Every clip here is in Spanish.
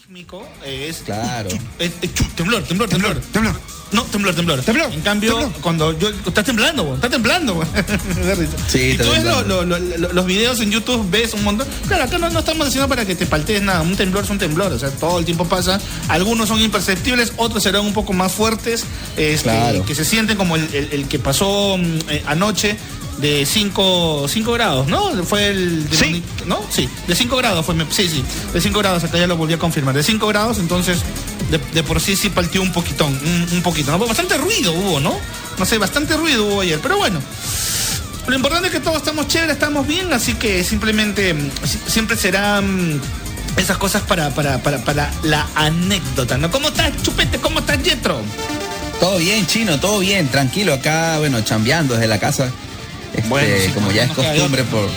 sísmico es. Claro. es- es chu- temblor, temblor, temblor. Temblor. No, temblor, temblor. Temblor, En cambio, temblor. cuando yo. Está temblando, güey. Está temblando. Sí, y está tú ves lo- temblando. lo- lo- los videos en YouTube, ves un montón. Claro, acá no, no estamos diciendo para que te paltees nada. Un temblor es un temblor. O sea, todo el tiempo pasa. Algunos son imperceptibles, otros serán un poco más fuertes. este, Claro. Que se sienten como el, el- el que pasó mm, eh, anoche de 5 grados, ¿no? Fue el... de Sí. ¿No? Sí, de 5 grados fue, me- sí, sí, de 5 grados, acá ya lo volví a confirmar, de 5 grados, entonces de, de por sí sí partió un poquitón, un, un poquito, ¿no? Bastante ruido hubo, ¿no? No sé, bastante ruido hubo ayer, pero bueno. Lo importante es que todos estamos chéveres, estamos bien, así que simplemente mm, si- siempre serán esas cosas para, para, para, para la anécdota, ¿no? ¿Cómo estás, Chupete? ¿Cómo estás, Yetro? Todo bien, chino, todo bien, tranquilo acá, bueno, chambeando desde la casa. Este, Bueno, sí, como ya es costumbre por.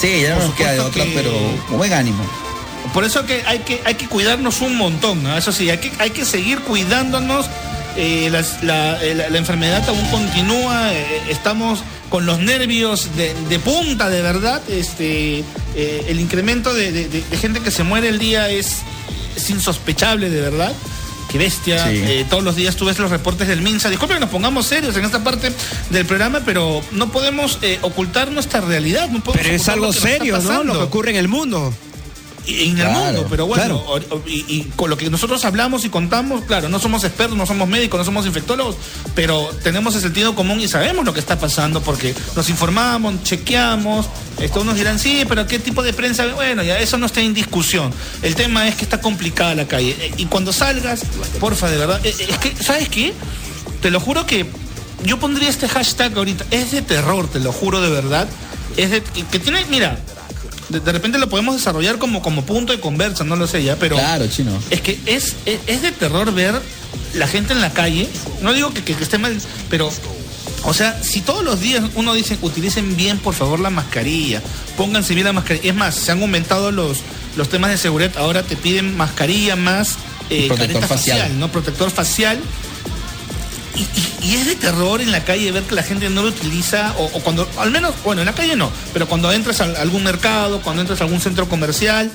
Sí, ya no nos queda de otra, que- pero con buen ánimo. Por eso que hay que, hay que cuidarnos un montón, ¿no? Eso sí, hay que, hay que seguir cuidándonos. eh, las- la, eh, la- la enfermedad aún continúa, eh, estamos con los nervios de, de punta, de verdad. Este, eh, el incremento de, de- de- de gente que se muere el día es, es insospechable, de verdad. Qué bestia. Sí. Eh, todos los días tú ves los reportes del MINSA. Disculpen que nos pongamos serios en esta parte del programa, pero no podemos eh, ocultar nuestra realidad. No podemos Pero es algo serio, ¿no? Lo que ocurre en el mundo. En el mundo, pero bueno, claro. y, y con lo que nosotros hablamos y contamos, claro, no somos expertos, no somos médicos, no somos infectólogos, pero tenemos el sentido común y sabemos lo que está pasando porque nos informamos, chequeamos, esto unos dirán, sí, pero ¿qué tipo de prensa? Bueno, ya eso no está en discusión. El tema es que está complicada la calle. Eh, Y cuando salgas, porfa, de verdad, eh, eh, es que, ¿sabes qué? Te lo juro que yo pondría este hashtag ahorita, es de terror, te lo juro de verdad. Es de, que tiene, mira, de, de repente lo podemos desarrollar como, como punto de conversa, no lo sé ya, pero Claro, chino. es que es, es, es de terror ver la gente en la calle. No digo que, que- que esté mal, pero, o sea, si todos los días uno dice, utilicen bien, por favor, la mascarilla, pónganse bien la mascarilla. Es más, se han aumentado los, los temas de seguridad, ahora te piden mascarilla más eh, Protector careta facial. ¿no? Protector facial. Y, y- y es de terror en la calle ver que la gente no lo utiliza, o, o cuando, al menos, bueno, en la calle no, pero cuando entras a algún mercado, cuando entras a algún centro comercial,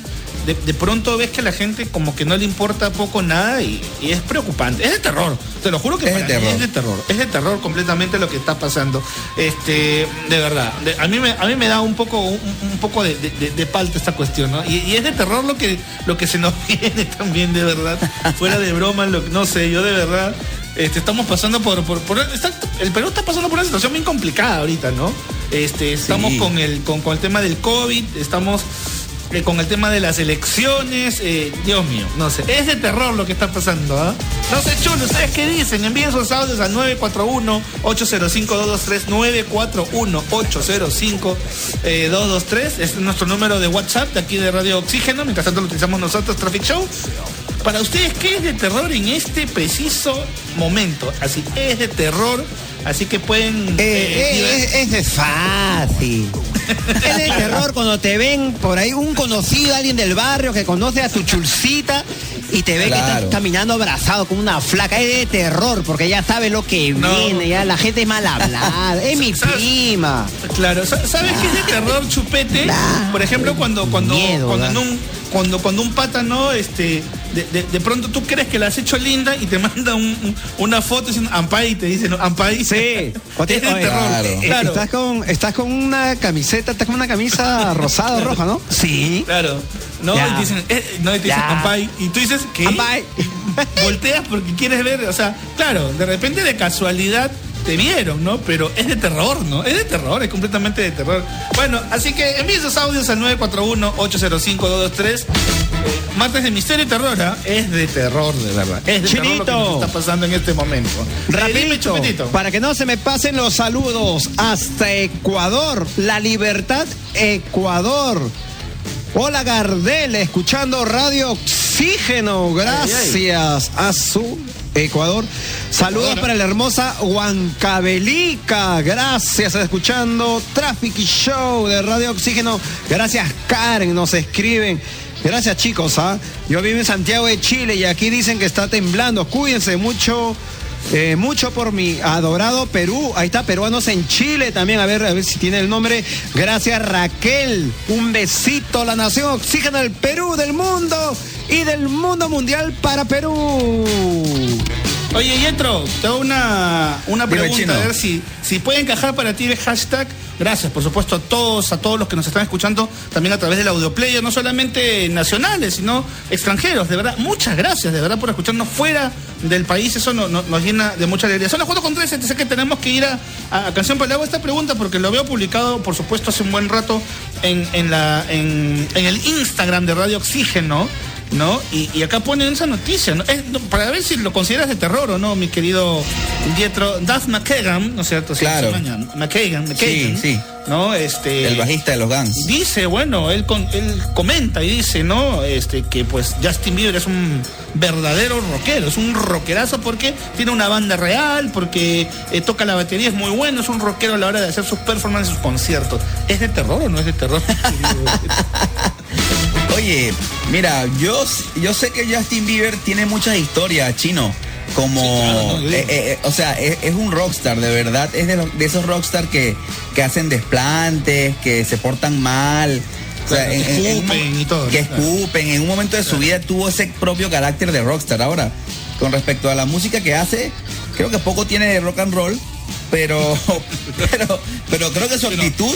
de, de pronto ves que a la gente como que no le importa poco nada y, y es preocupante. Es de terror, te lo juro que Es de mí terror. es de terror. Es de terror completamente lo que está pasando. Este, de verdad, de- a, mí me, a mí me da un poco, un, un poco de, de, palta esta cuestión, ¿no? Y, y es de terror lo que, lo que se nos viene también, de verdad. Fuera de broma, lo, no sé, yo de verdad. Este, estamos pasando por, por, por- está- el Perú está pasando por una situación bien complicada ahorita, ¿no? Este, estamos Sí. con el con, con el tema del COVID, estamos eh, con el tema de las elecciones, eh, Dios mío, no sé, es de terror lo que está pasando, ¿ah? No sé, chulo, ¿ustedes qué dicen? Envíen sus audios al 941-805-223, 941-805-223, es nuestro número de WhatsApp de aquí de Radio Oxígeno, mientras tanto lo utilizamos nosotros, Traffic Show. Para ustedes, ¿qué es de terror en este preciso momento? Así, es de terror, así que pueden... Eh, eh, eh, es, es de fácil. Es de terror cuando te ven por ahí un conocido, alguien del barrio que conoce a tu chulcita y te ve que estás caminando abrazado con una flaca. Es de terror porque ya sabe lo que No. viene, ya la gente es mal hablada. Es mi ¿Sabes? prima. Claro, sa- ¿sabes qué es de terror, chupete? Claro. Por ejemplo, cuando cuando Miedo, cuando, un cuando cuando un pata no este de, de- de pronto tú crees que la has hecho linda y te manda un- un- una foto diciendo Ampay y te dice no, Ampay. Sí. O te- es de oye, terror. claro. Claro. Estás con, estás con una camiseta, estás con una camisa rosada o roja, ¿no? Sí. Claro. No, Ya. y te dicen, eh, no, y te dicen. Ampay. Y tú dices, ¿qué? Ampay. Volteas porque quieres ver, o sea, claro, de repente de casualidad te vieron, ¿no? Pero es de terror, ¿no? Es de terror, es completamente de terror. Bueno, así que envíen sus audios al 941-805-223. Eh, martes de misterio y terror, ¿ah? Es de terror, de verdad. Es de terror lo que Chinito. nos está pasando en este momento. Eh, dime, Rapidito, para que no se me pasen los saludos hasta Ecuador, La Libertad, Ecuador. Hola Gardel, escuchando Radio Oxígeno, gracias a su Ecuador. Saludos Ecuador. para la hermosa Huancavelica, gracias, escuchando Traffic Show de Radio Oxígeno. Gracias Karen, nos escriben. Gracias chicos, ¿ah? Yo vivo en Santiago de Chile y aquí dicen que está temblando. Cuídense mucho Eh, mucho por mi adorado Perú. Ahí está, peruanos en Chile también. A ver, a ver si tiene el nombre. Gracias, Raquel. Un besito, la nación oxígeno del Perú, del mundo y del mundo mundial para Perú. Oye, Yetro, te hago una, una Dime, pregunta, Chino. a ver si, si puede encajar para ti el hashtag. Gracias, por supuesto, a todos, a todos los que nos están escuchando también a través del audioplayer, no solamente nacionales, sino extranjeros. De verdad, muchas gracias, de verdad, por escucharnos fuera del país. Eso no- no- nos llena de mucha alegría. Son las 4 con 13, sé que tenemos que ir a, a Canción, pero le hago esta pregunta porque lo veo publicado, por supuesto, hace un buen rato en, en, la, en, en el Instagram de Radio Oxígeno. ¿No? Y, y acá ponen esa noticia, ¿no? Es- no, para ver si lo consideras de terror o no, mi querido Dietro. Duff McKagan, ¿no es cierto? Sí, Claro. McKagan, McKagan, Sí, sí. ¿no? Este, El bajista de los Guns. Dice, bueno, él, con- él comenta y dice, ¿no? Este, que pues Justin Bieber es un verdadero rockero, es un rockerazo porque tiene una banda real, porque eh, toca la batería, es muy bueno, es un rockero a la hora de hacer sus performances, sus conciertos. ¿Es de terror o no es de terror? Oye, mira, yo, yo sé que Justin Bieber tiene muchas historias, chino. Como, Sí, claro, no, digo. eh, eh, o sea, es, es un rockstar, de verdad. Es de, los- de esos rockstar que, que hacen desplantes, que se portan mal. O sea, Claro, que escupen. En un momento de su vida tuvo ese propio carácter de rockstar. Ahora, con respecto a la música que hace, creo que poco tiene de rock and roll, pero, pero, pero creo que su actitud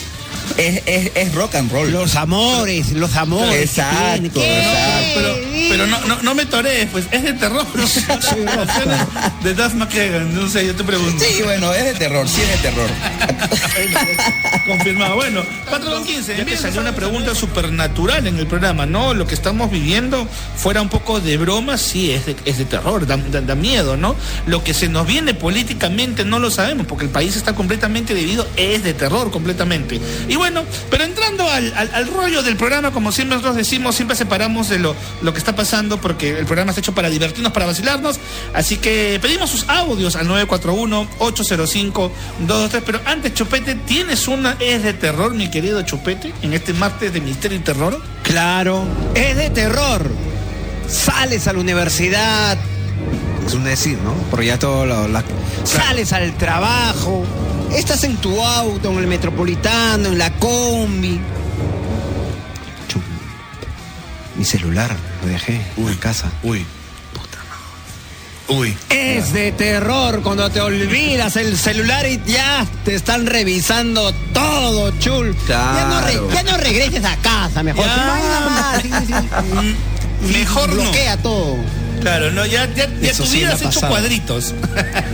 es, es, es rock and roll. Los amores, los amores. Exacto, exacto. Pero, pero no, no, no me torees, pues es de terror. de Duff McKagan, no sé, yo te pregunto. Sí, bueno, es de terror, sí es de terror. Confirmado. Bueno, 4 con 15. Ya que salió una pregunta supernatural en el programa, ¿no? Lo que estamos viviendo fuera un poco de broma, sí, es de, es de terror, da, da- da miedo, ¿no? Lo que se nos viene políticamente no lo sabemos, porque el país está completamente dividido, es de terror completamente. Y bueno, pero entrando al, al- al rollo del programa, como siempre nosotros decimos, siempre separamos de lo, lo que está pasando, porque el programa está hecho para divertirnos, para vacilarnos. Así que pedimos sus audios al 941-805-223. Pero antes, Chupete, ¿tienes una es de terror, mi querido Chupete, en este martes de misterio y terror? Claro, es de terror. Sales a la universidad, es un decir, ¿no? Porque ya todo lo, la- Sales al trabajo, estás en tu auto, en el metropolitano, en la combi. Chu, Mi celular lo dejé en casa. Uy. Uy. Es de terror cuando te olvidas el celular y ya te están revisando todo, chul. Ya, no ya regreses a casa, mejor. Ya. No sí, sí, sí. Mejor no. Bloquea todo. Claro, no, ya, ya, ya tu vida has ha hecho cuadritos.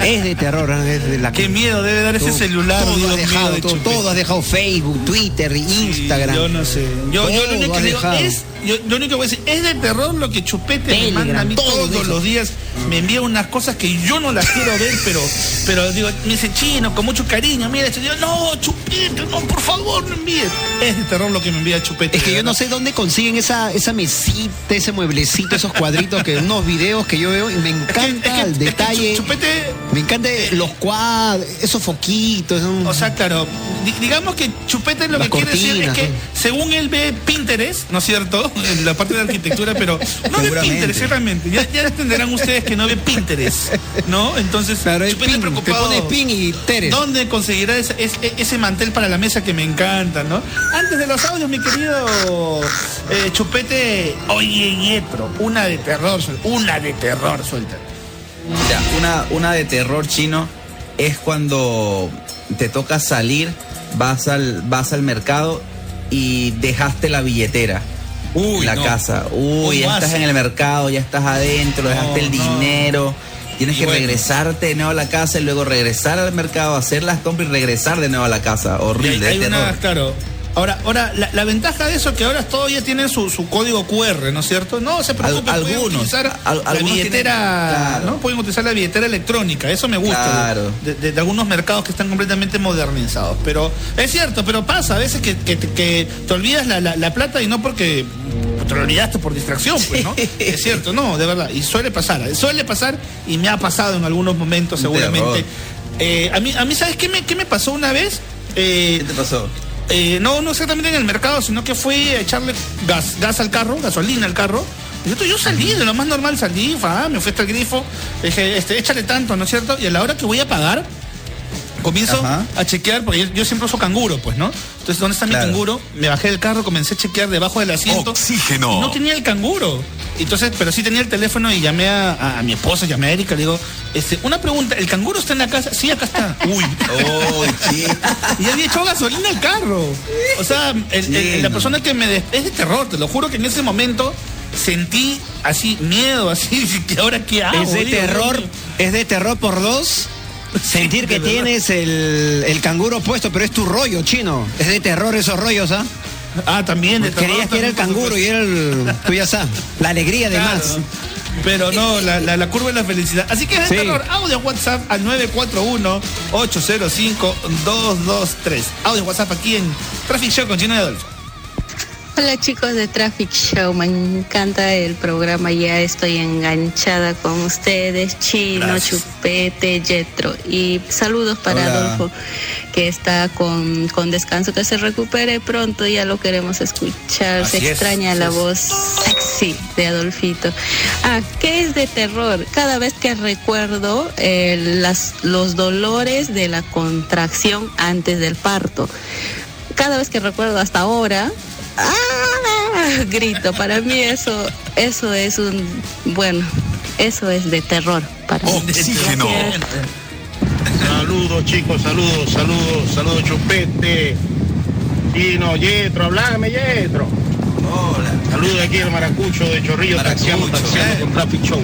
Es de terror, es de la Qué miedo debe dar ese celular. Todo Dios has dejado, de todo, Chupete. todo has dejado Facebook, Twitter, Instagram. Sí, yo no sé. Yo, yo lo único que digo es, yo, lo único que voy a decir, es de terror lo que Chupete me manda a mí todo todos los días. Me envía unas cosas que yo no las quiero ver, pero, pero digo, me dice chino, con mucho cariño, mira esto. Digo, no, Chupete, no, por favor, no envíes. Es de terror lo que me envía Chupete. Es que yo no sé dónde consiguen esa, esa mesita, ese mueblecito, esos cuadritos, que unos videos que yo veo y me Es que- encanta es que- el es que detalle. Chupete Me encanta los cuadros, esos foquitos. esos- O sea, claro, di- digamos que Chupete lo Las que quiere decir es que según él ve Pinterest, ¿no es cierto? En la parte de arquitectura, pero no ve Seguramente. Pinterest, realmente. Ya, ya entenderán ustedes que no ve Pinterest, ¿no? Entonces, Claro, es Chupete pin, te preocupado. pones pin y Teres. ¿Dónde conseguirá ese, ese- ese mantel para la mesa que me encanta, no? Antes de los audios, mi querido eh, Chupete, oye, Yetro, una de terror, una de terror, suelta. Mira, una, una de terror chino es cuando te toca salir, vas al, vas al mercado y dejaste la billetera Uy, la no. casa. ¿Cómo Uy, ya estás en el mercado, ya estás adentro, No, dejaste el dinero. Tienes Y que bueno. regresarte de nuevo a la casa y luego regresar al mercado, hacer las compras y regresar de nuevo a la casa. Horrible, hay, hay de una, claro. Ahora, ahora la, la ventaja de eso es que ahora todos ya tienen su, su código QR, ¿no es cierto? No se preocupen, Al- pueden algunos, utilizar al- la algunos billetera, tienen- claro. ¿no? Pueden utilizar la billetera electrónica, eso me gusta. Claro. De, de- de algunos mercados que están completamente modernizados. Pero es cierto, pero pasa a veces que, que, que te olvidas la, la- la plata y no porque te lo olvidaste por distracción, pues, ¿no? Es cierto, no, de verdad. Y suele pasar, suele pasar y me ha pasado en algunos momentos seguramente. Eh, a, mí, a mí, ¿sabes qué me, qué me pasó una vez? Eh, ¿Qué te pasó? Eh, no, no exactamente en el mercado, sino que fui a echarle gas, gas al carro, gasolina al carro, yo, yo salí, de lo más normal salí, fa, me fui hasta el grifo, dije, este, échale tanto, ¿no es cierto? Y a la hora que voy a pagar, comienzo Ajá. a chequear, porque yo, yo siempre uso canguro, pues, ¿no? Entonces, ¿dónde está Claro. mi canguro? Me bajé del carro, comencé a chequear debajo del asiento. Oxígeno. y no tenía el canguro. Entonces, pero sí tenía el teléfono y llamé a, a- a mi esposa, llamé a Erika, le digo, este, una pregunta, ¿el canguro está en la casa? Sí, acá está. Uy. Oh, sí. Y había echado gasolina al carro. O sea, el- el- Sí, la persona que me... des- Es de terror, te lo juro que en ese momento sentí así miedo, así, que ahora qué hago. es de Digo, terror, es de terror por dos. Sentir que de tienes el, el canguro puesto, pero es tu rollo, chino. Es de terror esos rollos, ¿ah? Ah, también de terror. Creías que era el canguro y era el. Tú ya sabes. La alegría de Claro. más. Pero no, la, la, la curva es la felicidad. Así que es de Sí. terror. Audio WhatsApp al 941-805-223. Audio WhatsApp aquí en Traffic Show con Gino y Adolfo. Hola chicos de Traffic Show, me encanta el programa, ya estoy enganchada con ustedes, Chino, Gracias. Chupete, Jetro y saludos para Hola. Adolfo que está con, con descanso, que se recupere pronto, ya lo queremos escuchar, Así se extraña la es. voz sexy de Adolfito. Ah, ¿qué es de terror? Cada vez que recuerdo eh, las, los dolores de la contracción antes del parto cada vez que recuerdo hasta ahora, ¡ah! grito. Para mí eso, eso es un, bueno, eso es de terror para mí. Oxígeno. Saludos chicos, saludos, saludos, saludos Chupete. Chino, Yetro, hablame Yetro. Hola. Saludos aquí el Maracucho de Chorrillo, taxiando, taxiando eh. con Traffic Show.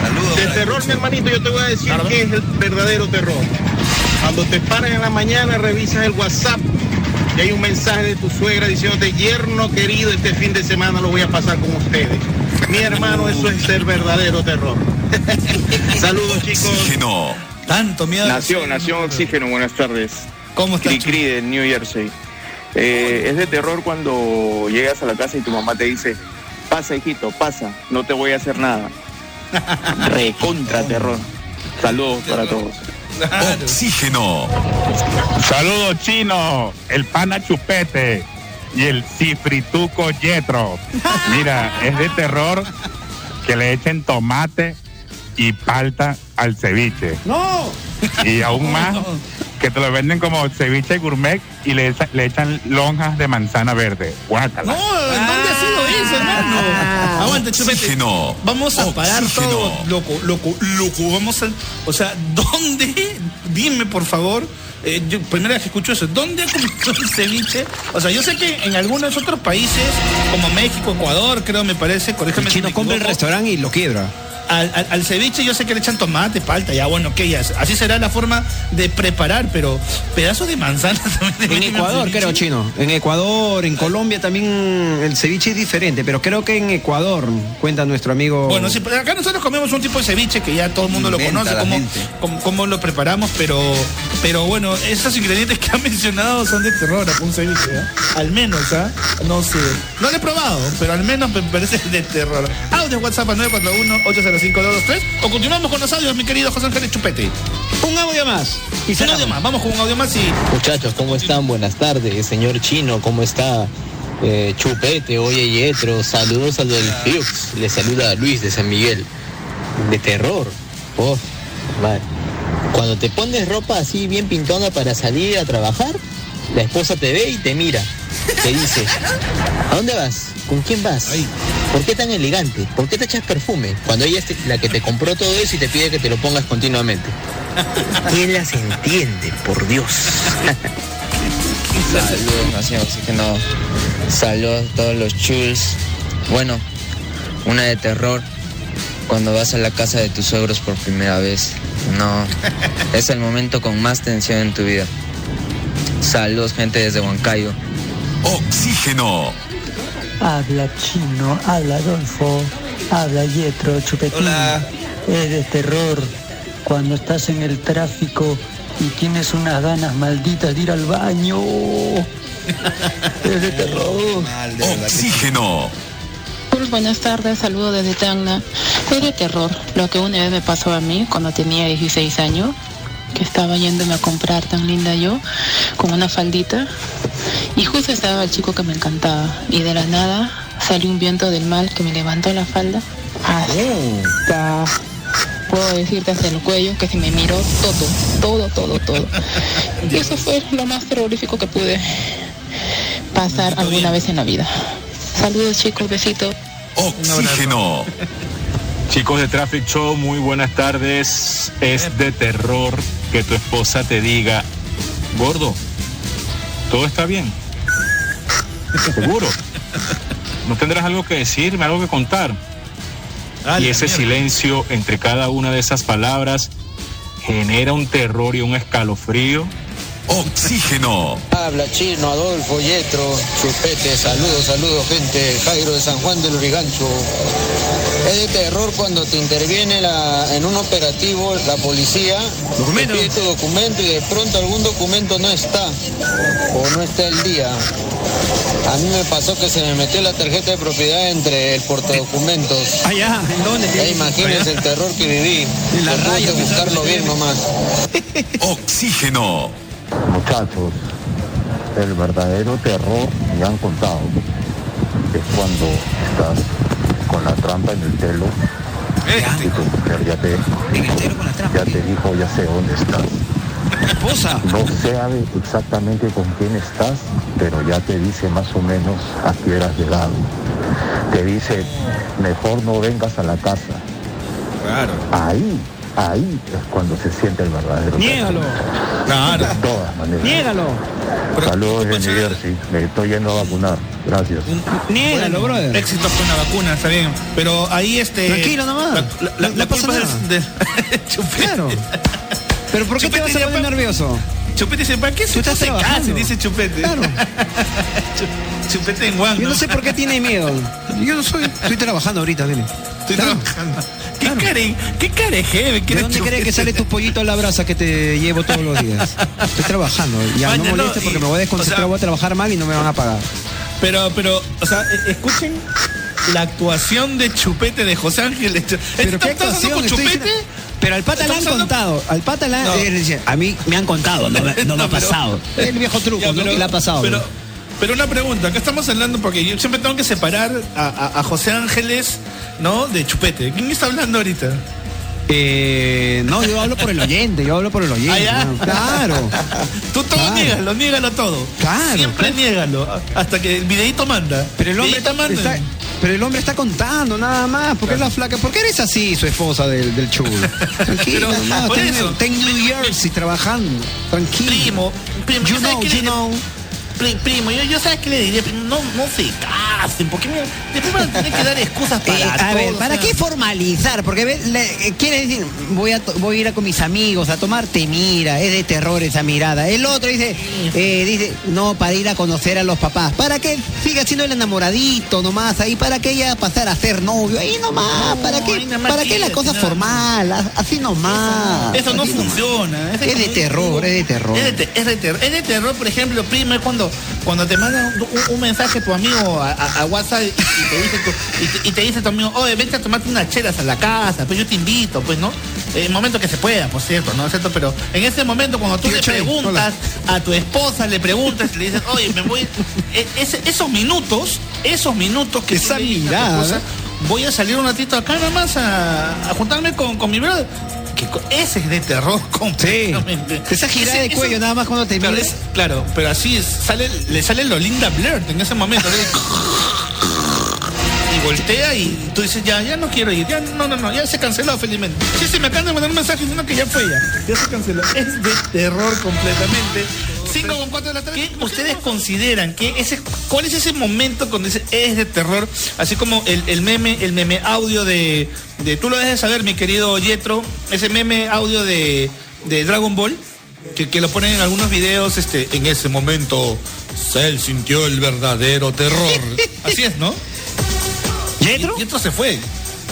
Saludos. De terror, mi hermanito, yo te voy a decir que es el verdadero terror. Cuando te paran en la mañana, revisas el WhatsApp y hay un mensaje de tu suegra diciéndote, yerno querido, este fin de semana lo voy a pasar con ustedes. Mi hermano, eso es el verdadero terror. Saludos chicos. Oxígeno. Tanto miedo. Nación, Nación Oxígeno, buenas tardes. ¿Cómo está? Cri Cri de New Jersey. Eh, es de terror cuando llegas a la casa y tu mamá te dice, pasa hijito, pasa, no te voy a hacer nada. Recontra terror. Saludos para todos. Claro. Oxígeno. Saludos chino, el pana chupete y el cifrituco yetro. Mira, es de terror que le echen tomate y palta al ceviche. ¡No! Y aún más que te lo venden como ceviche gourmet y le, echa- le echan lonjas de manzana verde. No, Guácala. ¿en dónde ha sido eso, hermano? Aguante, chupete. Oxígeno. Vamos a parar Oxígeno. todo, loco, loco, loco. Vamos a. O sea, ¿dónde? Dime, por favor. Eh, yo, primera vez que escucho eso, ¿dónde ha comido el ceviche? O sea, yo sé que en algunos otros países, como México, Ecuador, creo, me parece, corríjame El si chino me compra el restaurante y lo quiebra. Al, al- al ceviche yo sé que le echan tomate, palta, ya bueno, que ya, así será la forma de preparar, pero pedazos de manzana también. En Ecuador, creo, chino. En Ecuador, en Colombia también el ceviche es diferente, pero creo que en Ecuador, cuenta nuestro amigo. Bueno, sí, pero acá nosotros comemos un tipo de ceviche que ya todo el mundo lo conoce, cómo, cómo- cómo lo preparamos, pero, pero bueno, esos ingredientes que han mencionado son de terror a un ceviche, ¿eh? Al menos, ¿ah? No sé. No lo he probado, pero al menos me parece de terror. Audio WhatsApp al 941-805-223 o continuamos con los audios, mi querido José Ángel Chupete. Un audio más. Y Un audio más, vamos con un audio más y... Muchachos, ¿cómo están? Buenas tardes. Señor Chino, ¿cómo está? Eh, Chupete, oye Yetro, saludos al del Fiux. Le saluda a Luis de San Miguel. De terror. Oh, vale. Cuando te pones ropa así bien pintona para salir a trabajar, la esposa te ve y te mira. Te dice, ¿a dónde vas? ¿Con quién vas? ¿Por qué tan elegante? ¿Por qué te echas perfume? Cuando ella es la que te compró todo eso y te pide que te lo pongas continuamente. ¿Quién las entiende, por Dios? Saludos, Nación Oxígeno. Saludos a todos los chuls. Bueno, una de terror. Cuando vas a la casa de tus suegros por primera vez. No, es el momento con más tensión en tu vida. Saludos, gente desde Huancayo. Oxígeno. Habla chino, habla Adolfo, habla Yetro, Chupetín. Hola. Es de terror cuando estás en el tráfico y tienes unas ganas malditas de ir al baño. Es de terror. Oxígeno. Pues buenas tardes, saludo desde Tacna. Es de terror lo que una vez me pasó a mí cuando tenía 16 años, que estaba yéndome a comprar tan linda yo, con una faldita, y justo estaba el chico que me encantaba, y de la nada salió un viento del mal que me levantó la falda hasta, puedo decirte hasta el cuello, que se me miró todo, todo, todo, todo. Y eso fue lo más terrorífico que pude pasar alguna vez en la vida. Saludos chicos, besitos. Oxígeno. Chicos de Traffic Show, muy buenas tardes. Es de terror que tu esposa te diga, gordo, todo está bien. Seguro. ¿No tendrás algo que decirme, algo que contar? y ese silencio entre cada una de esas palabras genera un terror y un escalofrío. Oxígeno. Habla chino, Adolfo, Yetro, Chupete, saludos, saludos, gente. Jairo de San Juan del Urigancho. Es de terror cuando te interviene la, en un operativo la policía, te pide tu documento y de pronto algún documento no está o no está el día. A mí me pasó que se me metió la tarjeta de propiedad entre el portadocumentos. Allá, ¿en dónde? Ya imagínense el terror que viví. En la raya, buscarlo bien nomás. Oxígeno. Muchachos, el verdadero terror me han contado es cuando estás con la trampa en el pelo y tu mujer ya te, ya te dijo, ya sé dónde estás. Esposa. No sabe exactamente con quién estás, pero ya te dice más o menos a qué has llegado. Te dice, mejor no vengas a la casa. Claro. Ahí, ahí es cuando se siente el verdadero. Niégalo. Claro. De todas maneras. Niégalo. Saludos de New Jersey. Me estoy yendo a vacunar. Gracias. Niégalo, Bueno, brother. Éxito con la vacuna, está bien. Pero ahí este. Tranquilo nomás. La, la- la- No la pasa culpa nada. es de. Chupete. Claro. Pero ¿por qué te vas a poner nervioso? Chupete dice, ¿para qué se, case? trabajando. Dice Chupete. Claro. Chu- Chupete en Juan. Yo no sé por qué tiene miedo. Yo no soy. Estoy trabajando ahorita, dile. Estoy trabajando. ¿Qué care, qué care? ¿Qué ¿De dónde crees que sale tu pollito a la brasa que te llevo todos los días? Estoy trabajando. Ya Maña, no molestes y- porque me voy a desconcentrar, o sea- voy a trabajar mal y no me van a pagar. Pero, pero, o sea, e- escuchen la actuación de Chupete de José Ángel. Pero qué ¿Estás hablando actuación, con Chupete? diciendo- Pero al pata le han hablando- contado. Al pata le han, No. dice, a mí me han contado, no, me- no me ha No, pero- pasado. El viejo truco, Ya, ¿no? pero- que le ha pasado. Pero, pero una pregunta, acá estamos hablando porque yo siempre tengo que separar a, a- a José Ángeles, ¿no? De Chupete. ¿Quién está hablando ahorita? Eh, no, yo hablo por el oyente, yo hablo por el oyente. Ah. ¿no? Claro. Tú todo Claro. niégalo, niégalo todo. Claro, Siempre niégalo, hasta que el videito manda. Pero el hombre Videíto manda. está, pero el hombre está contando nada más. ¿Por qué la flaca? ¿Por qué eres así, su esposa del, del chulo? Tranquilo, por está en- está New Jersey trabajando. Tranquilo. Primo, primo, You ¿sabes know, you know. Primo, yo, yo sabes qué le diría, primo, no, no se casen, porque mira, después van a tener que dar excusas para Eh, a todo, ver, o ¿para sea. qué formalizar? Porque le- eh, quiere decir, voy a, voy a ir a con mis amigos a tomarte mira, es de terror esa mirada. El otro dice, eh, dice, no, para ir a conocer a los papás. ¿Para que siga siendo el enamoradito nomás ahí? ¿Para que ella pasara a ser novio? Ahí nomás, ¿para qué? nomás ¿Para qué la quédate, cosa nada. formal? A- Así nomás. Eso no nomás. funciona. Es de terror, es de terror. Es de, te- es de terror. Es de terror, por ejemplo, primo, es cuando, cuando te manda un, un- un mensaje tu amigo a, a- a WhatsApp y, y te dice tu, y, te, y te dice tu amigo, oye, vente a tomarte unas chelas a la casa, pues yo te invito, pues, ¿no? En el momento que se pueda, por cierto, ¿no es cierto? Pero en ese momento, cuando tú le preguntas a tu esposa, le preguntas, le dices, oye, me voy. e- esos minutos, esos minutos que Esa tú le dices a tu mirada, esposa, ¿eh? voy a salir un ratito acá nada más a, a juntarme con, con mi brother. Que ese es de terror completamente. Esa girada Ese- de cuello eso- nada más cuando te Claro, es- claro, pero así es, sale, le sale lo linda Blurt en ese momento. y voltea y tú dices, ya, ya no quiero ir. Ya, no, no, no, ya se canceló felizmente. Sí, sí, me acaban de mandar un mensaje diciendo que ya fue ya. Ya se canceló. Es de terror completamente. 5 con 4 de la tarde. ¿Qué ustedes consideran que ese, cuál es ese momento cuando dice es de terror? Así como el, el meme, el meme audio de, de tú lo debes saber, mi querido Yetro, ese meme audio de, de Dragon Ball, que, que lo ponen en algunos videos, este, en ese momento Cell sintió el verdadero terror. Así es, ¿no? ¿Yetro? Yetro se fue.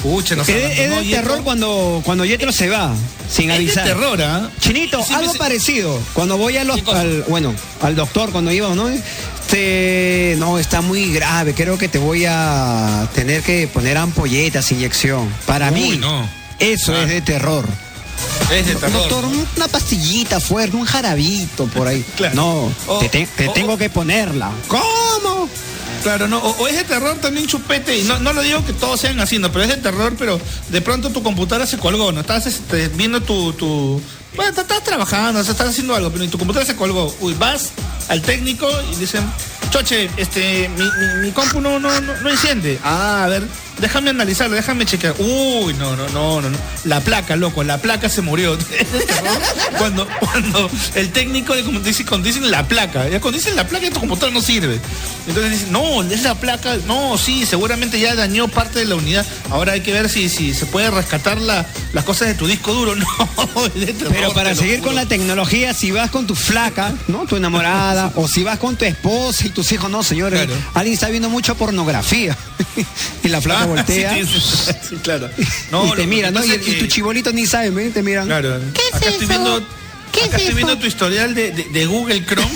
Pucha, Es, es ¿no, de Yetro? terror cuando, cuando Yetro se va, sin Es avisar. terror, ¿ah? Chinito, Sí, algo me- parecido. Cuando voy a los, al, bueno, al doctor, cuando íbamos, ¿no? Este, no, está muy grave. Creo que te voy a tener que poner ampolletas, inyección. Para Uy, mí, no. eso Ah. es de terror. Es de terror. Doctor, un- una pastillita fuerte, un jarabito por ahí. Claro. No, O- te, te- te o- tengo que ponerla. ¿Cómo? Claro, no, o, es de terror también chupete, y no, no lo digo que todos sean así, no, pero es de terror, pero de pronto tu computadora se colgó, ¿no? Estás este, viendo tu. Bueno, estás, trabajando, estás haciendo algo, pero tu computadora se colgó. Uy, vas al técnico y dicen, Choche, este, mi, mi, mi compu no, no, no, no enciende. Ah, a ver, déjame analizarlo, déjame chequear. Uy, no, no, no, no, no. La placa, loco, la placa se murió. Cuando, cuando el técnico, de- dice, cuando dicen la placa, ya cuando dicen la placa, tu computadora no sirve. Entonces dicen, no, es la placa, no, sí, seguramente ya dañó parte de la unidad. Ahora hay que ver si, si se puede rescatar la, las cosas de tu disco duro. No, Pero para seguir con la tecnología, si vas con tu flaca, ¿no? Tu enamorada, o si vas con tu esposa y tus hijos, no, señores. Claro. Alguien está viendo mucha pornografía. y la flaca Voltea. sí, sí, sí, claro. y lo te que mira, ¿no? pasa Y, es y que- tu chibolito ni sabe, ¿ven? Te miran. Claro. acá estoy viendo, acá estoy viendo tu historial de, de- de Google Chrome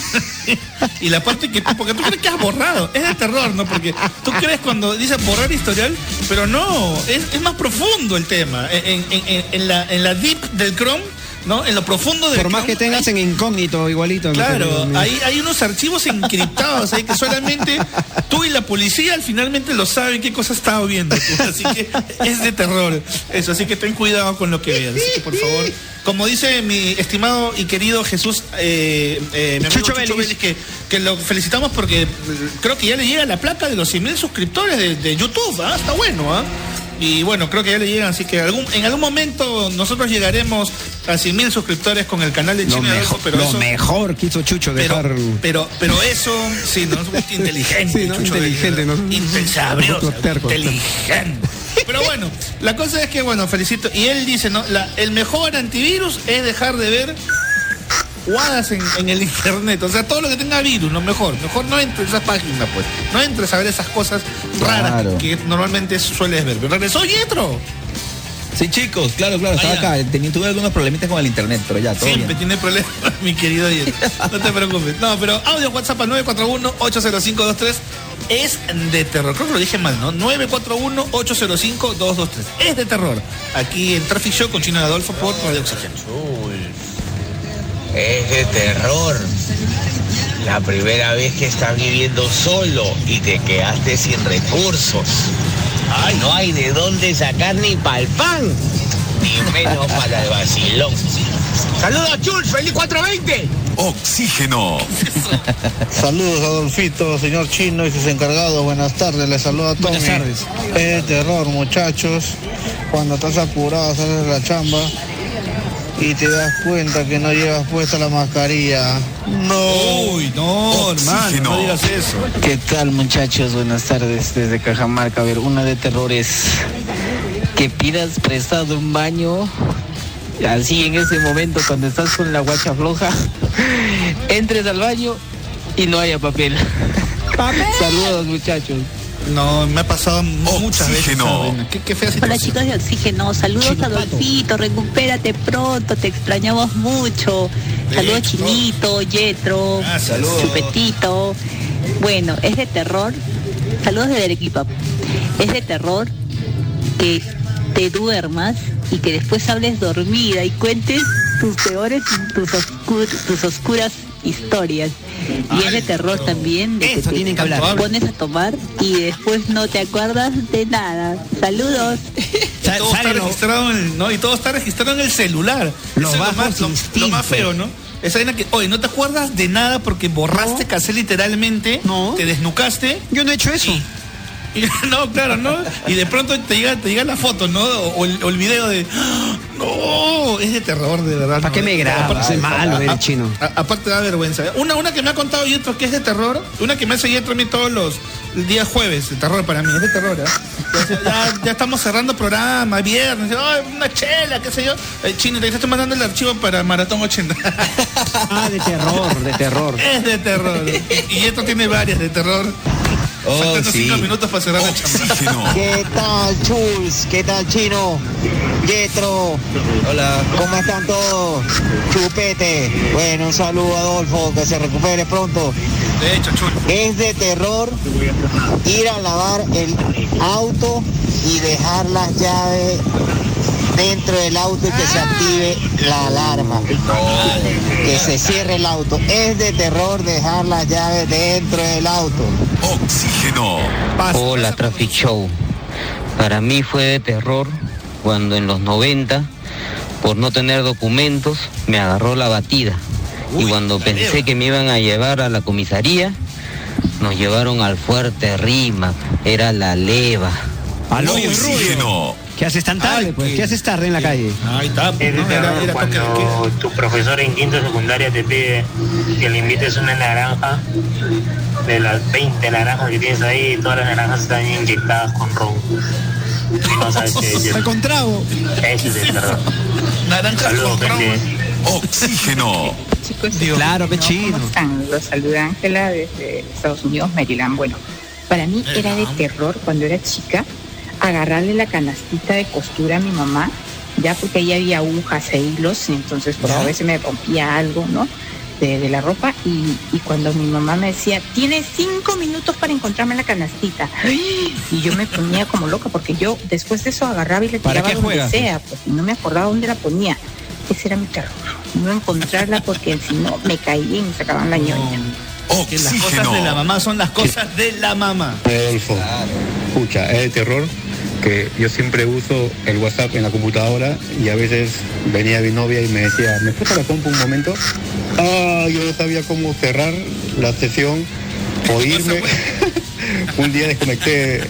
y la parte que tú, porque tú crees que has borrado, es de terror, ¿no? Porque tú crees cuando dices borrar historial, pero no, es, es más profundo el tema. En, en- en- en la, en la deep del Chrome, ¿no? En lo profundo del Por más que tengas en incógnito, igualito. Claro, hay, hay unos archivos encriptados ahí que solamente tú y la policía al finalmente lo saben qué cosa estás viendo tú. Así que es de terror eso, así que ten cuidado con lo que veas. Así que por favor, como dice mi estimado y querido Jesús, eh, eh, mi amigo Chucho Chucho, Vélez. Que, que lo felicitamos porque creo que ya le llega la placa de los 100 mil suscriptores de, de YouTube, ¿ah? está bueno, ¿ah? Y bueno, creo que ya le llegan, así que algún, en algún momento nosotros llegaremos a 100 mil suscriptores con el canal de Lo, Chino Adolfo, mejor, pero lo eso, mejor que hizo Chucho, pero, dejar. pero, pero eso, sí, no es un inteligente, Sí, ¿no? Chucho, Inteligente, ¿no? Inteligente. Pero bueno, la cosa es que, bueno, felicito. Y él dice, ¿no? La- el mejor antivirus es dejar de ver guadas en, en el internet. O sea, todo lo que tenga virus, lo mejor. Mejor no entres a esas páginas, pues. No entres a ver esas cosas raras Claro. que normalmente sueles ver. Pero regresó Yetro. Sí, chicos, claro, claro, estaba acá. Tenía, tuve algunos problemitas con el internet, pero ya, todo Siempre bien. tiene problemas, mi querido Diego. No te preocupes. No, pero audio WhatsApp al 941-80523 es de terror. Creo que lo dije mal, ¿no? 941-805-223. Es de terror. Aquí en Traffic Show con Chino de Adolfo por Radio Oxígeno. Es de terror. La primera vez que estás viviendo solo y te quedaste sin recursos. Ay, no hay de dónde sacar ni para el pan, ni menos para el vacilón. Saludos, Chul, feliz 420. Oxígeno. Saludos Adolfito, señor Chino y sus encargados. Buenas tardes, les saluda Tommy. Buenas tardes. Es de terror, muchachos. Cuando estás apurado, sales de la chamba y te das cuenta que no llevas puesta la mascarilla. No. Uy, no, hermano, no digas eso. ¿Qué tal muchachos? Buenas tardes desde Cajamarca. A ver, una de terror es que pidas prestado un baño. Así en ese momento cuando estás con la guacha floja, entres al baño y no haya papel. Saludos muchachos. No, me ha pasado muchas veces. Oxígeno. Qué, qué fea Hola chicos de Oxígeno, saludos Adolfito, recupérate pronto, te extrañamos mucho. Saludos. Chinito, Yetro, Saludos. Chupetito. Bueno, es de terror, saludos de Arequipa, es de terror que te duermas y que después hables dormida y cuentes tus peores, tus, oscur- tus oscuras historias. Y es de terror también de Eso que tienen que hablar. pones a tomar y después no te acuerdas de nada. Saludos. Y todo está registrado en el, ¿no? Y todo está registrado en el celular. Lo más, lo- lo, más feo, ¿no? Esa vaina que, oye, no te acuerdas de nada porque borraste, casé literalmente, te desnucaste. Yo no he hecho eso. Y- y- no, claro, ¿no? Y de pronto te llega, te llega la foto, ¿no? O, el, o el video de. ¡Ah! No, es de terror, de verdad. ¿Para ¿no? qué me grabas? Es malo, a- a- chino. a- aparte da vergüenza. Una, una que me ha contado Yetro que es de terror, una que me hace Yetro a mí todos los días jueves, de terror para mí, es de terror, ¿eh? Ya, ya- ya estamos cerrando programa, viernes, ay, una chela, qué sé yo. Eh, chino, te estoy mandando el archivo para Maratón 80. Ah, de terror, de terror. es de terror. Y, Yetro tiene varias de terror. Oh, Faltan sí. cinco minutos para cerrar chamba. Oxígeno. ¿Qué tal, Chuls? ¿Qué tal, Chino? Yetro, Hola. ¿cómo están todos? Chupete. Bueno, un saludo Adolfo, que se recupere pronto. De hecho, chulo. Es de terror ir a lavar el auto y dejar las llaves dentro del auto y que se active la alarma. Que se cierre el auto. Es de terror dejar las llaves dentro del auto. Oxígeno. Hola, Traffic Show. Para mí fue de terror cuando en los 90, por no tener documentos, me agarró la batida. y cuando pensé que me iban a llevar a la comisaría, nos llevaron al fuerte Rima. Era la leva. Al rubio. ¿Qué haces tan tarde, pues? ¿Qué haces tarde en la calle? Ahí está, Es de terror cuando tu profesor en quinto secundaria te pide que le invites una naranja de las 20 naranjas que tienes ahí, todas las naranjas están inyectadas con ron. Y no sabes qué decir. Ese es el terror. Saludos, gente. Oxígeno. Chicos, Claro, ¿no? pechino. ¿Cómo están? Los saluda Ángela desde Estados Unidos, Maryland. Bueno, para mí era de terror cuando era chica agarrarle la canastita de costura a mi mamá, ya porque ahí había agujas e hilos, y entonces por a veces me rompía algo, ¿no? De, de la ropa y, y cuando mi mamá me decía, tienes cinco minutos para encontrarme la canastita. Y yo me ponía como loca porque yo después de eso agarraba y le ¿Para tiraba donde juegas? sea, pues y no me acordaba dónde la ponía. Ese era mi terror, no encontrarla porque si no me caía y me sacaban la ñoña. Que las cosas de la mamá son las cosas de la mamá. Rodolfo, escucha, es de terror que yo siempre uso el WhatsApp en la computadora y a veces venía mi novia y me decía, ¿me prestas la compu un momento? Ah, yo no sabía cómo cerrar la sesión o irme. un día desconecté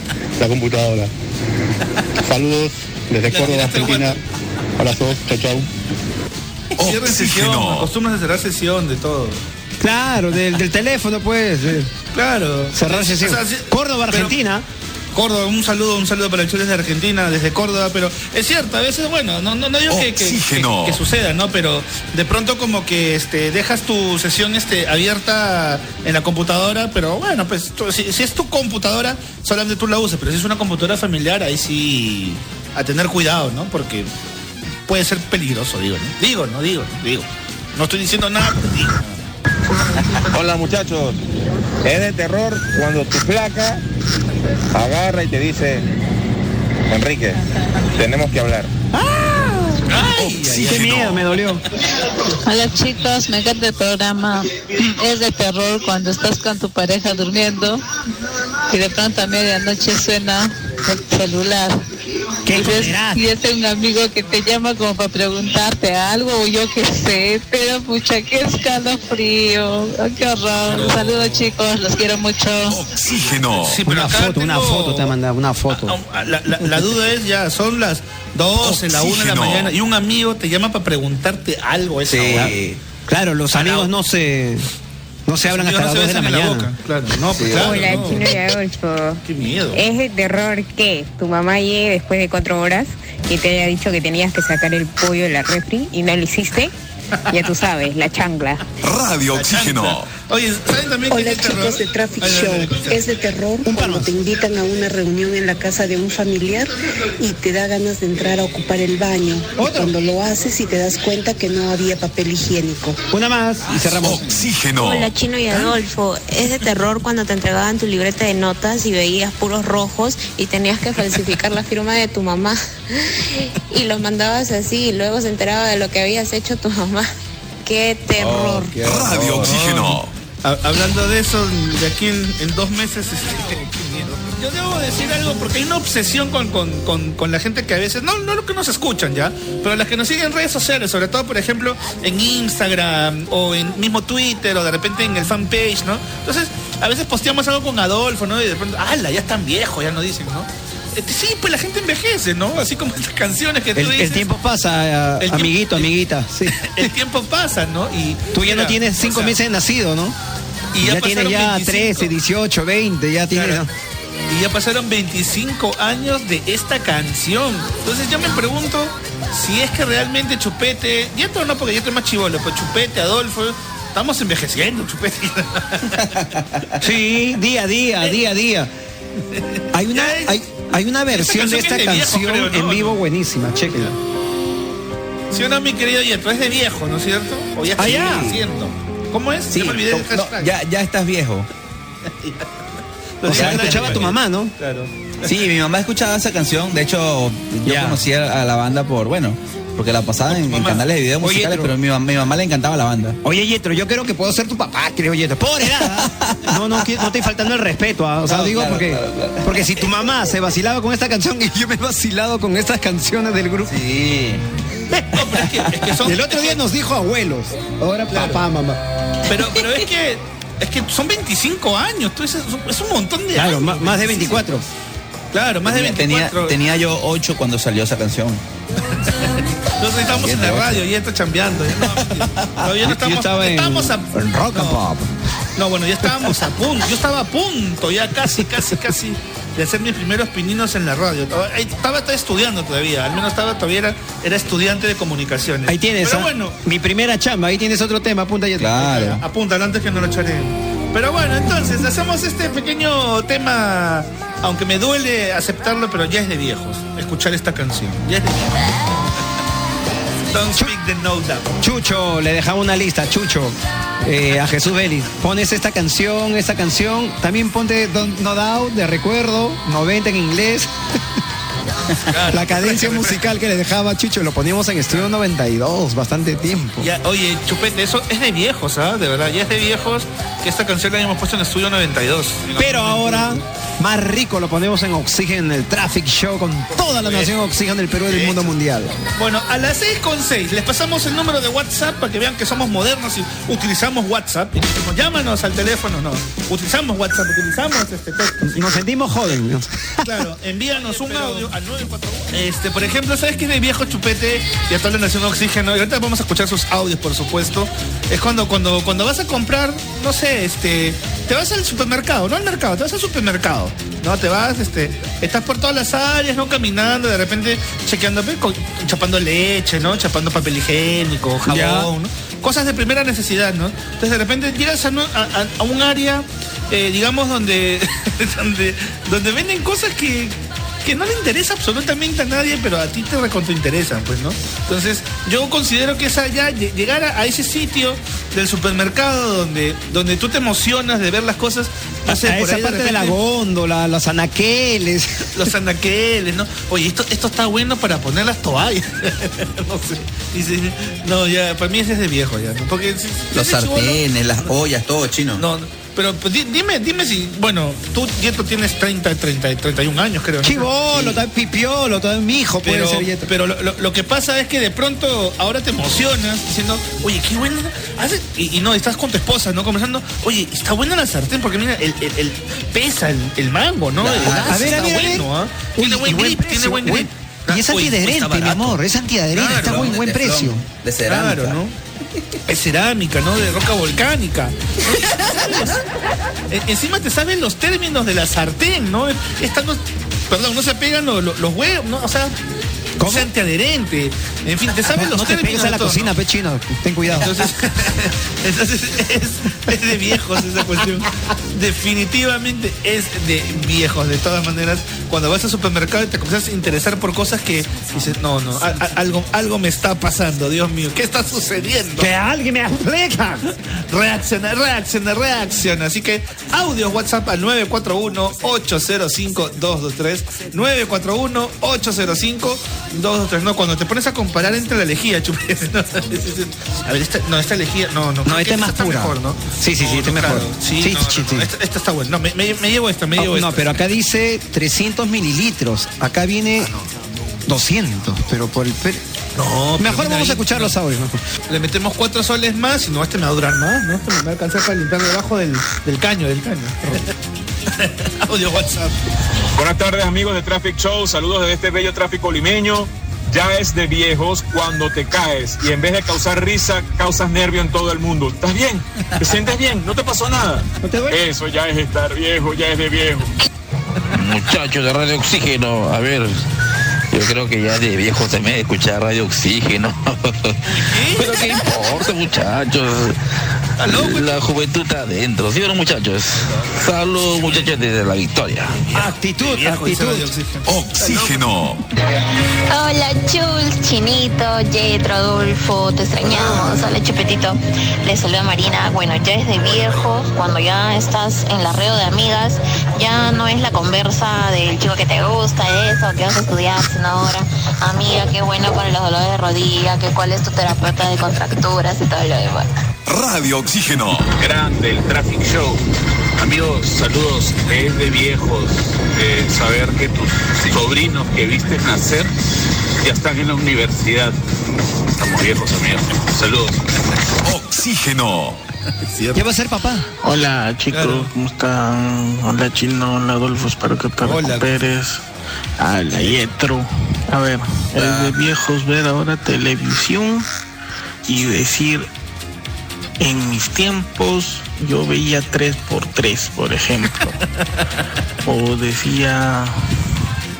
la computadora. Saludos desde Córdoba, Argentina. Abrazos, chao, chao. Cierren sesión, acostumbran a cerrar sesión de todo. Claro, del, del teléfono, pues. eh. Claro. Cerrar sesión. O sea, Córdoba, pero- Argentina. Córdoba, un saludo, un saludo para el Chules de Argentina, desde Córdoba, pero es cierto, a veces, bueno, no, no, no digo que, que- Oxígeno. que- que suceda, ¿no? Pero de pronto como que este dejas tu sesión este abierta en la computadora, pero bueno, pues tú- si, si es tu computadora, solamente tú la usas, pero si es una computadora familiar, ahí sí a tener cuidado, ¿no? Porque puede ser peligroso, digo, ¿no? Digo, no digo, no digo. No estoy diciendo nada, pero digo. Hola muchachos, es de terror cuando tu placa agarra y te dice, Enrique, tenemos que hablar. Qué miedo, me dolió. Hola chicos, me encanta el programa. Es de terror cuando estás con tu pareja durmiendo y de pronto a medianoche suena el celular. ¿Qué y, es, comerás? y es un amigo que te llama como para preguntarte algo o yo qué sé, pero pucha, qué escalofrío, Ay, qué horror. Saludos chicos, los quiero mucho. Oxígeno. Sí, pero Una foto, una foto te ha mandado, una foto. Ah, La, la- la duda es ya, son las 12, la 1 de la Oxígeno. mañana y un amigo te llama para preguntarte algo a esa hora. Claro, los amigos no se no se hablan hasta las 2 de la no mañana. boca, Claro, no, pues claro, Hola, no. Chino y Adolfo. Qué miedo. ¿Es de terror que tu mamá llegue después de cuatro horas y te haya dicho que tenías que sacar el pollo de la refri y no lo hiciste? Ya tú sabes, la chancla. Radio Oxígeno. Oye, ¿saben también Hola que chicos de Traffic Ay, Show. Es de terror cuando te invitan a una reunión en la casa de un familiar y te da ganas de entrar a ocupar el baño. Y cuando lo haces y te das cuenta que no había papel higiénico. Una más y cerramos. Oxígeno. Hola Chino y Adolfo, es de terror cuando te entregaban tu libreta de notas y veías puros rojos y tenías que falsificar la firma de tu mamá y los mandabas así y luego se enteraba de lo que habías hecho tu mamá. Qué terror. Radio Oxígeno. Ha- Hablando de eso, de aquí en, dos meses, este, yo debo decir algo porque hay una obsesión con, con, con, la gente que a veces, no, no lo que nos escuchan ya, pero las que nos siguen en redes sociales, sobre todo, por ejemplo, en Instagram o en mismo Twitter o de repente en el fanpage, ¿no? Entonces, a veces posteamos algo con Adolfo, ¿no? Y de pronto, ¡hala! Ya están viejos, ya nos dicen, ¿no? Este, Sí, pues la gente envejece, ¿no? Así como estas canciones que tú El, el dices. tiempo pasa, El tiempo- amiguito, amiguita. Sí. El tiempo pasa, ¿no? Y Tú ya no tienes o 5 sea, meses de nacido, ¿no? Y ya ya tienes ya 25. 13, 18, 20, ya tienes. Claro. Y ya pasaron 25 años de esta canción. Entonces yo me pregunto si es que realmente Chupete, Yetro no porque Yetro es más chivolo, pero Chupete, Adolfo, estamos envejeciendo, Chupete. Sí, día a día, día a día. Hay una, hay, hay una versión de esta es de viejo, canción creo, ¿no? en vivo buenísima, chéquenla. ¿Sí o no, mi querido Yetro? Es de viejo, ¿no es cierto? O ya Ah, sigue ya. siendo. ¿Cómo es? Sí, me olvidé del no, hashtag. ya, ya estás viejo. O sea, escuchaba a tu mamá, ¿no? Claro. Sí, mi mamá escuchaba esa canción. De hecho, yo Ya. conocí a la banda por, bueno, porque la pasaban en, en canales de video Oye, musicales, pero- pero mi, mam- mi mamá le encantaba la banda. Oye, Yetro, yo creo que puedo ser tu papá, creo, Yetro. Por edad. No, no, no estoy faltando el respeto. ¿ah? O sea, No, digo claro, porque, claro, claro. porque si tu mamá se vacilaba con esta canción y yo me he vacilado con estas canciones del grupo. Sí. Es que son- el otro día nos dijo abuelos. Ahora papá, mamá. Pero, pero es que es que son 25 años, tú, es, es un montón de Claro, años. más de 24. Claro, más de Tenía- 24. Tenía, tenía yo ocho cuando salió esa canción. Nosotros estábamos en la radio y ya está chambeando. Ya no, todavía no Yo estamos, estaba en- estábamos a en rock and pop. No, bueno, ya estábamos a punto. Yo estaba a punto, ya casi, casi, casi de hacer mis primeros pininos en la radio. Estaba, todavía estudiando todavía, al menos estaba todavía era, era estudiante de comunicaciones. Ahí tienes, Pero ¿ah? bueno, mi primera chamba. Ahí tienes otro tema, apunta Yetro. Claro. Apúntalo antes que no lo echaré. Pero bueno, entonces hacemos este pequeño tema, aunque me duele aceptarlo, pero ya es de viejos, escuchar esta canción. Ya es de viejos. Don't speak the no. Chucho, le dejamos una lista, Chucho, eh, a Jesús Vélez. Pones esta canción, esta canción. También ponte Don't No Doubt de recuerdo, 90 en inglés. La cadencia musical que le dejaba Chucho, lo poníamos en estudio 92, bastante tiempo. Ya, oye, Chupete, eso es de viejos, ¿ah? De verdad, ya es de viejos que esta canción la habíamos puesto en Estudio 92. Pero ahora, más rico, lo ponemos en Oxygen, el Traffic Show, con toda la nación Oxygen del Perú y del mundo mundial. Bueno, a las 6 con 6 les pasamos el número de WhatsApp para que vean que somos modernos y utilizamos WhatsApp. Y decimos, llámanos al teléfono, no. Utilizamos WhatsApp, utilizamos este texto. Nos sentimos joden. ¿no? Claro, envíanos un audio al 941. Este, por ejemplo, ¿sabes qué de viejo chupete y a toda la nación oxígeno? Y ahorita vamos a escuchar sus audios, por supuesto. Es cuando, cuando, cuando vas a comprar, no sé, este, te vas al supermercado, no al mercado, te vas al supermercado. No, te vas, este, estás por todas las áreas, no caminando, de repente chequeando, chapando leche, ¿no? Chapando papel higiénico, jabón, Ya. ¿no? Cosas de primera necesidad, ¿no? Entonces de repente llegas a, no- a- a- a un área, eh, digamos, donde, donde, donde venden cosas que, que no le interesa absolutamente a nadie, pero a ti te recontrainteresan, pues, ¿no? Entonces, yo considero que esa ya, lle- llegar a, a ese sitio del supermercado donde, donde tú te emocionas de ver las cosas, no sé, a por esa ahí parte de, la góndola, los anaqueles. los anaqueles, ¿no? Oye, esto, esto está bueno para poner las toallas. no sé. Dice, no, ya, para mí ese es de viejo ya, ¿no? Porque si- si Los sartenes, las ollas, todo chino. No, no, pero pues, di- dime, dime si, bueno, tú, Yeto, tienes 30, 30, 31 años, creo. ¿no? Chivolo, tal pipiolo, tal mi hijo puede Pero, ser Yetro. pero lo, lo- lo que pasa es que de pronto ahora te emocionas diciendo, oye, qué buena. hace-". Y, y no, estás con tu esposa, ¿no? Conversando, oye, está buena la sartén porque mira, el, el- el- pesa el, el mango, ¿no? Claro. El A ver, a ver, bueno, ¿ah? Tiene buen grip, tiene buen- grip. Y es antiadherente, mi amor, es antiadherente, Claro, está buen, de- buen de precio. De cerámica. Claro, ¿no? Es cerámica, ¿no? De roca volcánica. Encima te saben los términos de la sartén, ¿no? Esta no, perdón, no se pegan los, los- los huevos, ¿no? O sea, ¿Cómo? es antiadherente. En fin, te saben No, los no te términos. pegues a la todo, cocina, ¿no? pe chino, ten cuidado. Entonces, entonces es, es de viejos esa cuestión. Definitivamente es de viejos. De todas maneras, cuando vas al supermercado y te comienzas a interesar por cosas que dices, no, no, a- a- algo, algo me está pasando, Dios mío, ¿qué está sucediendo? que alguien me explica. Reacciona, reacciona, reacciona. Así que audios WhatsApp al 941-805-223. 941-805-223. No, cuando te pones a comparar entre la lejía, chupete, no, A ver, esta, no, esta lejía, no, no. creo esta que es más está pura. mejor, ¿no? Sí, sí, sí, No, esta es no, mejor. claro. Sí, Sí, no, no, sí, no, sí. Esta, esta está buena. No, me, me- me llevo esta, me llevo No, esta. pero acá dice 300 mililitros. Acá viene 200, pero por el... per- No, Mejor vamos ahí, a escuchar los audios. mejor. Le metemos cuatro soles más y no, este me va a durar más, ¿no? Este me va a alcanzar para limpiar debajo del, del caño, del caño. Audio WhatsApp. Buenas tardes amigos de Traffic Show, saludos desde este bello tráfico limeño. Ya es de viejos cuando te caes y en vez de causar risa, causas nervio en todo el mundo. ¿Estás bien? ¿Te sientes bien? ¿No te pasó nada? ¿No te duele? Eso ya es estar viejo, ya es de viejo. Muchachos de Radio Oxígeno, a ver, yo creo que ya de viejo también escuchar Radio Oxígeno. Pero qué importa, muchachos. La juventud está adentro, ¿sí o no, muchachos? Saludos, muchachos, desde la victoria. Actitud, actitud. Oxígeno. Hola Chul, Chinito, Yetro, Adolfo, te extrañamos. Hola Chupetito, le saluda Marina. Bueno, ya es de viejos, cuando ya estás en la reo de amigas, ya no es la conversa del chico que te gusta, eso, que vas a estudiar, sino ahora, amiga, qué bueno para los dolores de rodilla, que cuál es tu terapeuta de contracturas y todo lo demás. Radio Oxígeno. Grande el Traffic Show. Amigos, saludos. Es de viejos eh, saber que tus sobrinos que viste nacer ya están en la universidad. Estamos viejos, amigos. Saludos. Oxígeno. ¿Qué va a ser papá? Hola chicos, Claro. ¿cómo están? Hola Chino, hola Adolfo, espero que te recuperes. Hola Yetro. A ver, es de viejos ver ahora televisión y decir, en mis tiempos yo veía 3x3, por ejemplo. o decía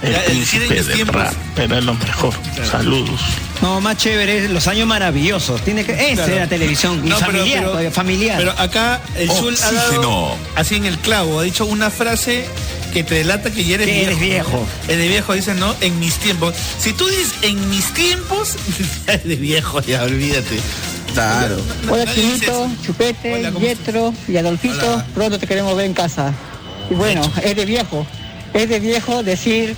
el Ya, príncipe del tiempos. rap, era lo mejor. Saludos. No, más chévere, los años maravillosos. Tiene que, esa Claro. era televisión. Y No, pero- familiar, pero- familiar. Pero acá el Chul ha dado así en el clavo, ha dicho una frase que te delata que ya eres Que viejo. eres viejo. ¿no? Eres viejo, dice, ¿no? En mis tiempos. Si tú dices en mis tiempos, eres viejo, ya olvídate. Claro. Hola Chinito. Chupete, Yetro y Adolfito, pronto te queremos ver en casa. Y bueno, es de viejo, es de viejo decir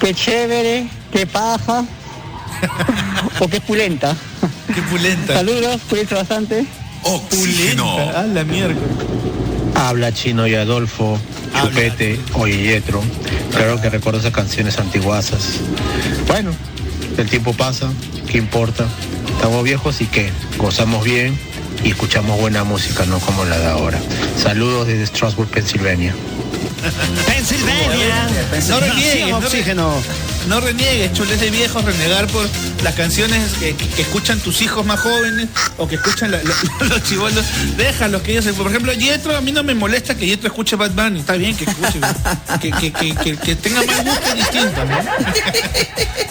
que chévere, que paja o que pulenta. Qué pulenta. Saludos, cuídense bastante. Pulenta. Ah, la mierda. Habla Chino y Adolfo, Chupete o Yetro. Claro que recuerdo esas canciones antiguasas. Bueno, el tiempo pasa, ¿qué importa? Estamos viejos y que gozamos bien y escuchamos buena música, no como la de ahora. Saludos desde Strasbourg, Pensilvania. Pensilvania. No no, Oxígeno. No reniegues, Chul, es de viejos renegar por las canciones que, escuchan tus hijos más jóvenes o que escuchan la- la- los chivolos. Déjalos que ellos, se- por ejemplo, Yetro, a mí no me molesta que Yetro escuche Bad Bunny, está bien que escuche, que, que, que, que- que tenga más gusto distinto, ¿no?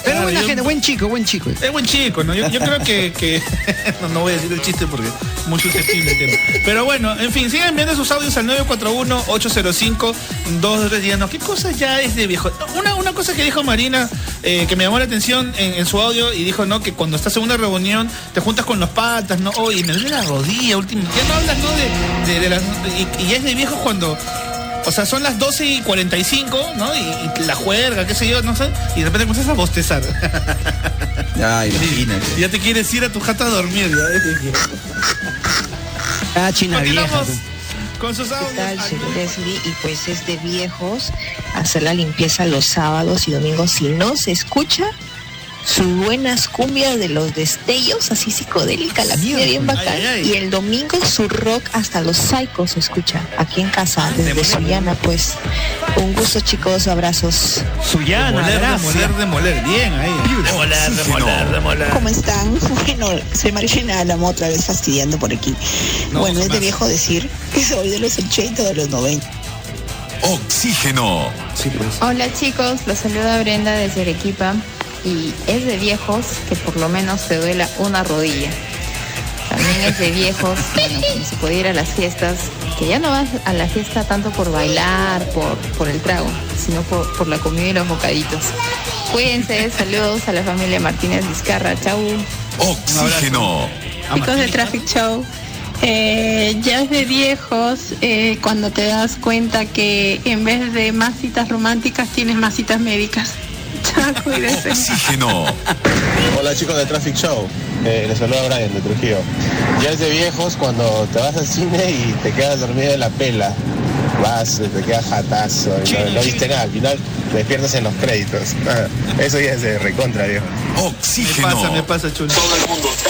Pero buena yo- gente, buen chico, buen chico. Es buen chico, ¿no? Yo, yo creo que, no, no voy a decir el chiste porque es muy susceptible el tema. Pero bueno, en fin, sigan enviando sus audios al 941-805-210. No, ¿qué cosa ya es de viejo? Una, una cosa que dijo Marina eh, que me llamó la atención en, en su audio y dijo, ¿no? Que cuando estás en una reunión te juntas con los patas, ¿no? Oye, me duele la rodilla, último. Ya no hablas, ¿no? De, de- de las, y, y es de viejo cuando o sea, son las 12 y 45, ¿no? Y, y la juerga, qué sé yo, no sé. Y de repente comienzas a bostezar. Ya, imagínate. Y ya te quieres ir a tu jata a dormir, ya. Ah, china vieja. Continuamos tú. Con sus ¿Qué audios. tal? Soy Leslie y pues es de viejos hacer la limpieza los sábados y domingos. Si no se escucha sus buenas cumbias de los destellos, así psicodélica, la cumbia bien bacán. Ay, ay. Y el domingo su rock hasta los psychos se escucha aquí en casa, desde Sullana, pues. Un gusto chicos, abrazos. Suyana, Demoler, demoler. Bien ahí. Demoler, demoler, demoler. ¿Cómo están? Bueno, soy Marina Álamo, otra vez fastidiando por aquí. No, bueno, es de viejo decir que soy de los 80 de los 90. Oxígeno. Hola chicos, los saluda Brenda desde Arequipa y es de viejos que por lo menos te duela una rodilla. También es de viejos, bueno, como se puede ir a las fiestas, que ya no vas a la fiesta tanto por bailar, por, por el trago, sino por, por la comida y los bocaditos. Cuídense, saludos a la familia Martínez Vizcarra, chau. Oxígeno. Chicos de Traffic Show, eh, ya es de viejos eh, cuando te das cuenta que en vez de más citas románticas tienes más citas médicas. Chao, cuídense. Oxígeno. Hola chicos de Traffic Show, eh, les saluda Brian de Trujillo. Ya es de viejos cuando te vas al cine y te quedas dormido en la pela. Vas, te quedas jatazo, y no, no viste nada, al final te despiertas en los créditos. Ah, Eso ya es de recontra, viejo. Oxígeno. Me pasa, me pasa, chulo.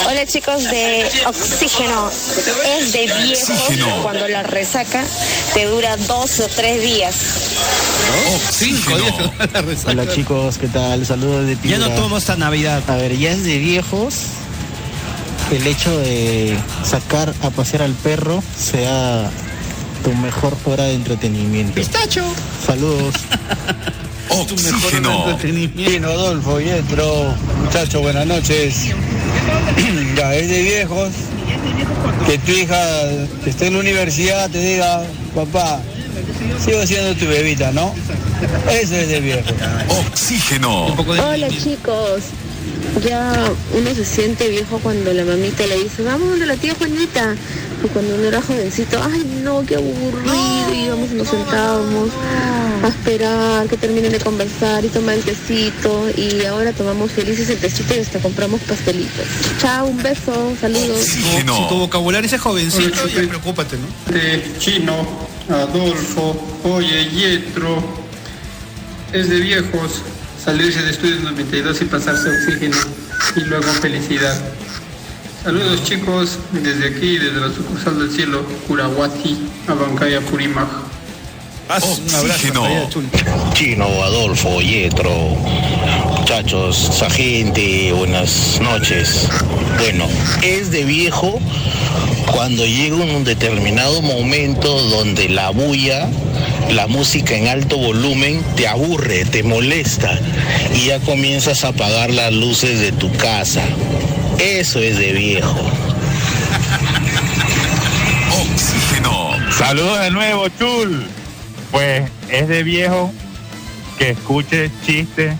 Hola chicos de Oxígeno. Es de viejos Oxígeno. cuando la resaca te dura dos o tres días. Cinco días la resaca. Hola chicos, ¿qué tal? Saludos de Ya Piura. no tomo esta Navidad. A ver, ya es de viejos el hecho de sacar a pasear al perro sea tu mejor hora de entretenimiento. Pistacho. Saludos. Oxígeno. Pino, Adolfo, Yetro, muchachos, buenas noches. ya, es de viejos que tu hija que esté en la universidad te diga, papá, sigo siendo tu bebita, ¿no? Eso es de viejo. Oxígeno. Hola chicos, ya uno se siente viejo cuando la mamita le dice, vamos a la tía Juanita. Y cuando uno era jovencito, ay no, qué aburrido, y íbamos y nos sentábamos a esperar que terminen de conversar y tomar el tecito. Y ahora tomamos felices el tecito y hasta compramos pastelitos. Chao, un beso, saludos. Si tu vocabulario es jovencito, ya preocúpate, ¿no? de Chino, Adolfo, Oye, Yetro, es de viejos salirse de estudios 92 y pasarse oxígeno y luego felicidad. Saludos chicos, desde aquí, desde la sucursal del cielo, Curahuati, Abancaya, Purimaj. Oxígeno. Chino, Adolfo, Yetro, muchachos, esa gente, buenas noches. Bueno, es de viejo cuando llega un determinado momento donde la bulla, la música en alto volumen te aburre, te molesta y ya comienzas a apagar las luces de tu casa. Eso es de viejo. Oxígeno. Saludos de nuevo, Chul. Pues es de viejo que escuches chistes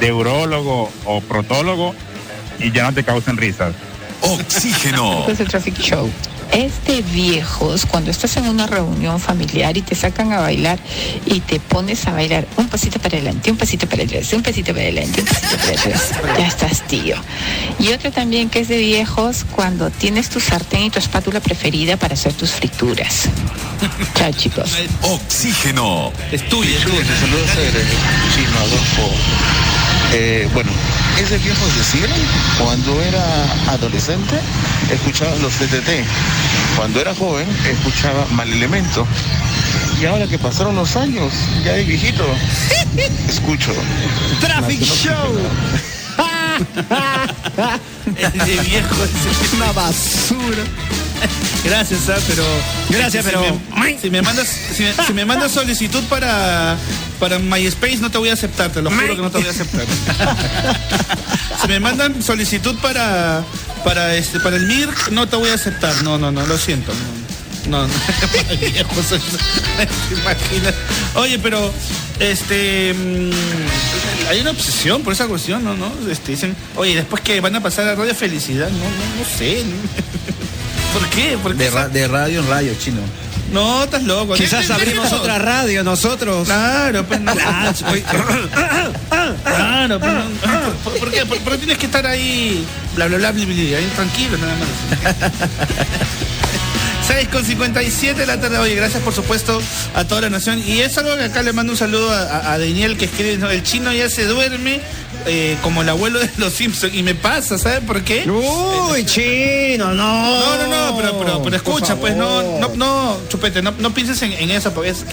de urólogo o protólogo y ya no te causen risas. Oxígeno. Es el Traffic Show. Es de viejos cuando estás en una reunión familiar y te sacan a bailar y te pones a bailar un pasito para adelante, un pasito para atrás, un pasito para adelante, un pasito para atrás. Ya estás, tío. Y otro también que es de viejos cuando tienes tu sartén y tu espátula preferida para hacer tus frituras. Chao, chicos. Oxígeno. Es tuyo, es tuyo. Saludos a Adolfo. Eh, bueno, es de viejos decir, cuando era adolescente escuchaba los TTT, cuando era joven escuchaba Mal Elemento. Y ahora que pasaron los años, ya de viejito, escucho. Traffic Show. Es de viejo, es una basura. Gracias, ah, pero. Gracias, si pero- me- si me mandas, si me, si me mandas solicitud para, para MySpace, no te voy a aceptar, te lo juro que no te voy a aceptar. si me mandan solicitud para, para, este, para el MIRC, no te voy a aceptar. No, no, no, lo siento. No, no. no. Viejo, soy- ¿te imaginas? Oye, pero. Este. mm, hay una obsesión por esa cuestión, ¿no? ¿no? Este, dicen, oye, después que van a pasar a Radio Felicidad, no, no, no sé. ¿Por qué? ¿Por qué De, ra- de radio en radio, chino. No, estás loco. Quizás abrimos otra radio nosotros. Claro, pues no. Claro, pues, no. ¿Por, por qué? ¿Por, por qué tienes que estar ahí? Bla, bla, bla, bla, bla, ahí tranquilo, nada más. 6 con 57 de la tarde. Oye, gracias por supuesto a toda la nación. Y es algo que acá le mando un saludo a, Daniel que escribe, ¿no? el chino ya se duerme eh, como el abuelo de los Simpsons. Y me pasa, ¿sabes por qué? Uy, chino, no. No, no, no, pero, pero, pero escucha, pues no, no, no, chupete, no, no pienses en, en eso, porque es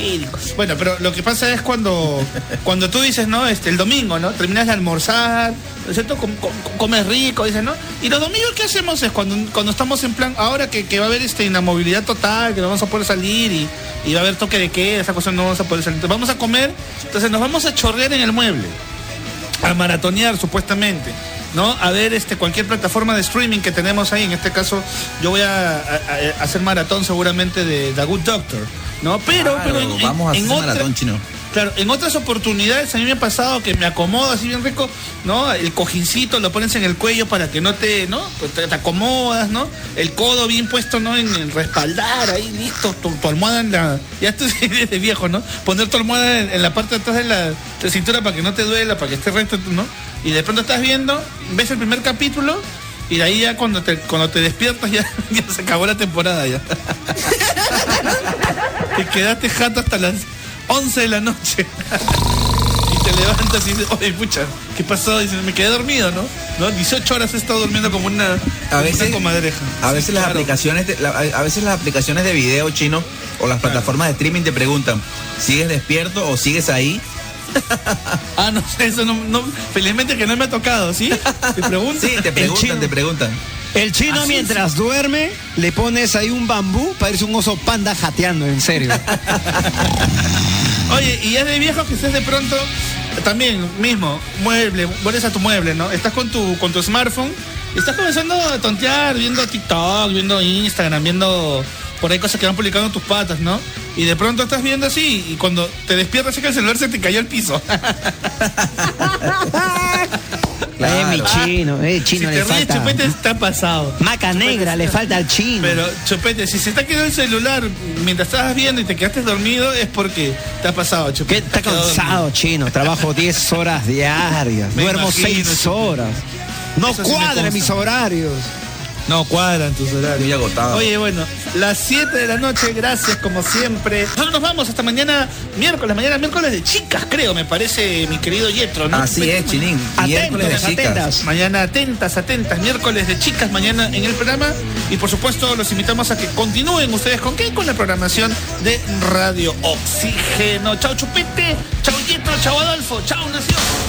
bueno, pero lo que pasa es cuando, cuando tú dices, ¿no? Este, el domingo, ¿no? Terminas de almorzar, ¿no es cierto? Com- com- comes rico, dices, ¿no? Y los domingos, ¿qué hacemos? Es cuando, cuando estamos en plan, ahora que, que va a haber este, inamovilidad total, que no vamos a poder salir y, y va a haber toque de queda, esa cosa no vamos a poder salir. Entonces vamos a comer, entonces nos vamos a chorrear en el mueble a maratonear supuestamente, ¿no? A ver este cualquier plataforma de streaming que tenemos ahí, en este caso yo voy a, a- a hacer maratón seguramente de The Good Doctor, ¿no? Pero, Claro, pero en, en- vamos a hacer en otra- maratón chino. Claro, en otras oportunidades a mí me ha pasado que me acomodo así bien rico, ¿no? El cojincito lo pones en el cuello para que no te, ¿no? Pues Te, acomodas, ¿no? El codo bien puesto, ¿no? En, respaldar, ahí listo, tu, almohada en la... Ya esto es de viejo, ¿no? Poner tu almohada en, la parte de atrás de la, de la cintura para que no te duela, para que esté recto, ¿no? Y de pronto estás viendo, ves el primer capítulo y de ahí ya cuando te, cuando te despiertas ya, ya se acabó la temporada ya. te quedaste jato hasta las 11 de la noche. y te levantas y dices, oye, pucha, ¿qué pasó? Dices, me quedé dormido, ¿no? ¿No? 18 horas he estado durmiendo como una, A como veces, una comadreja. a veces las Claro. aplicaciones, de, la- a veces las aplicaciones de video chino o las plataformas de streaming te preguntan, ¿sigues despierto o sigues ahí? Ah, no sé, eso no, no- felizmente que no me ha tocado, ¿sí? Te preguntan. Sí, te preguntan, te preguntan. El chino Así mientras duerme le pones ahí un bambú, parece un oso panda jateando, en serio. Oye, y es de viejo que estés de pronto, también mismo, mueble, vuelves a tu mueble, ¿no? Estás con tu, con tu smartphone Estás comenzando a tontear, viendo TikTok, viendo Instagram, viendo por ahí cosas que van publicando tus patas, ¿no? Y de pronto estás viendo así y cuando te despiertas es que el celular se te cayó al piso. Eh, mi chino, eh, chino si le te ríes, falta. Chupete está pasado. Maca negra le falta al chino. Pero, Chupete, si se está quedando el celular mientras estabas viendo y te quedaste dormido, es porque te ha pasado, Chupete. Está cansado, chino. Trabajo 10 horas diarias. Me Duermo imagino, 6 Chupete. horas. No consta. mis horarios. No cuadran tus horarios. Muy agotado. Oye, bueno, las 7 de la noche, gracias como siempre. Nosotros nos vamos hasta mañana miércoles, mañana miércoles de chicas, creo, me parece, mi querido Yetro, ¿no? Así es, Chinín. Miércoles de chicas. atentas. Mañana atentas, atentas, miércoles de chicas, mañana en el programa. Y por supuesto, los invitamos a que continúen ustedes con qué? Con la programación de Radio Oxígeno. Chao, Chupete. Chao, Yetro. Chao, Adolfo. Chao, Nación.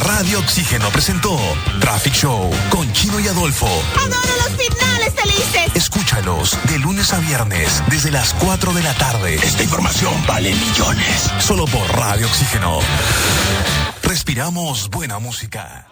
Radio Oxígeno presentó Traffic Show con Chino y Adolfo. Adoro los finales felices. Escúchalos de lunes a viernes desde las 4 de la tarde. Esta información vale millones. Solo por Radio Oxígeno. Respiramos buena música.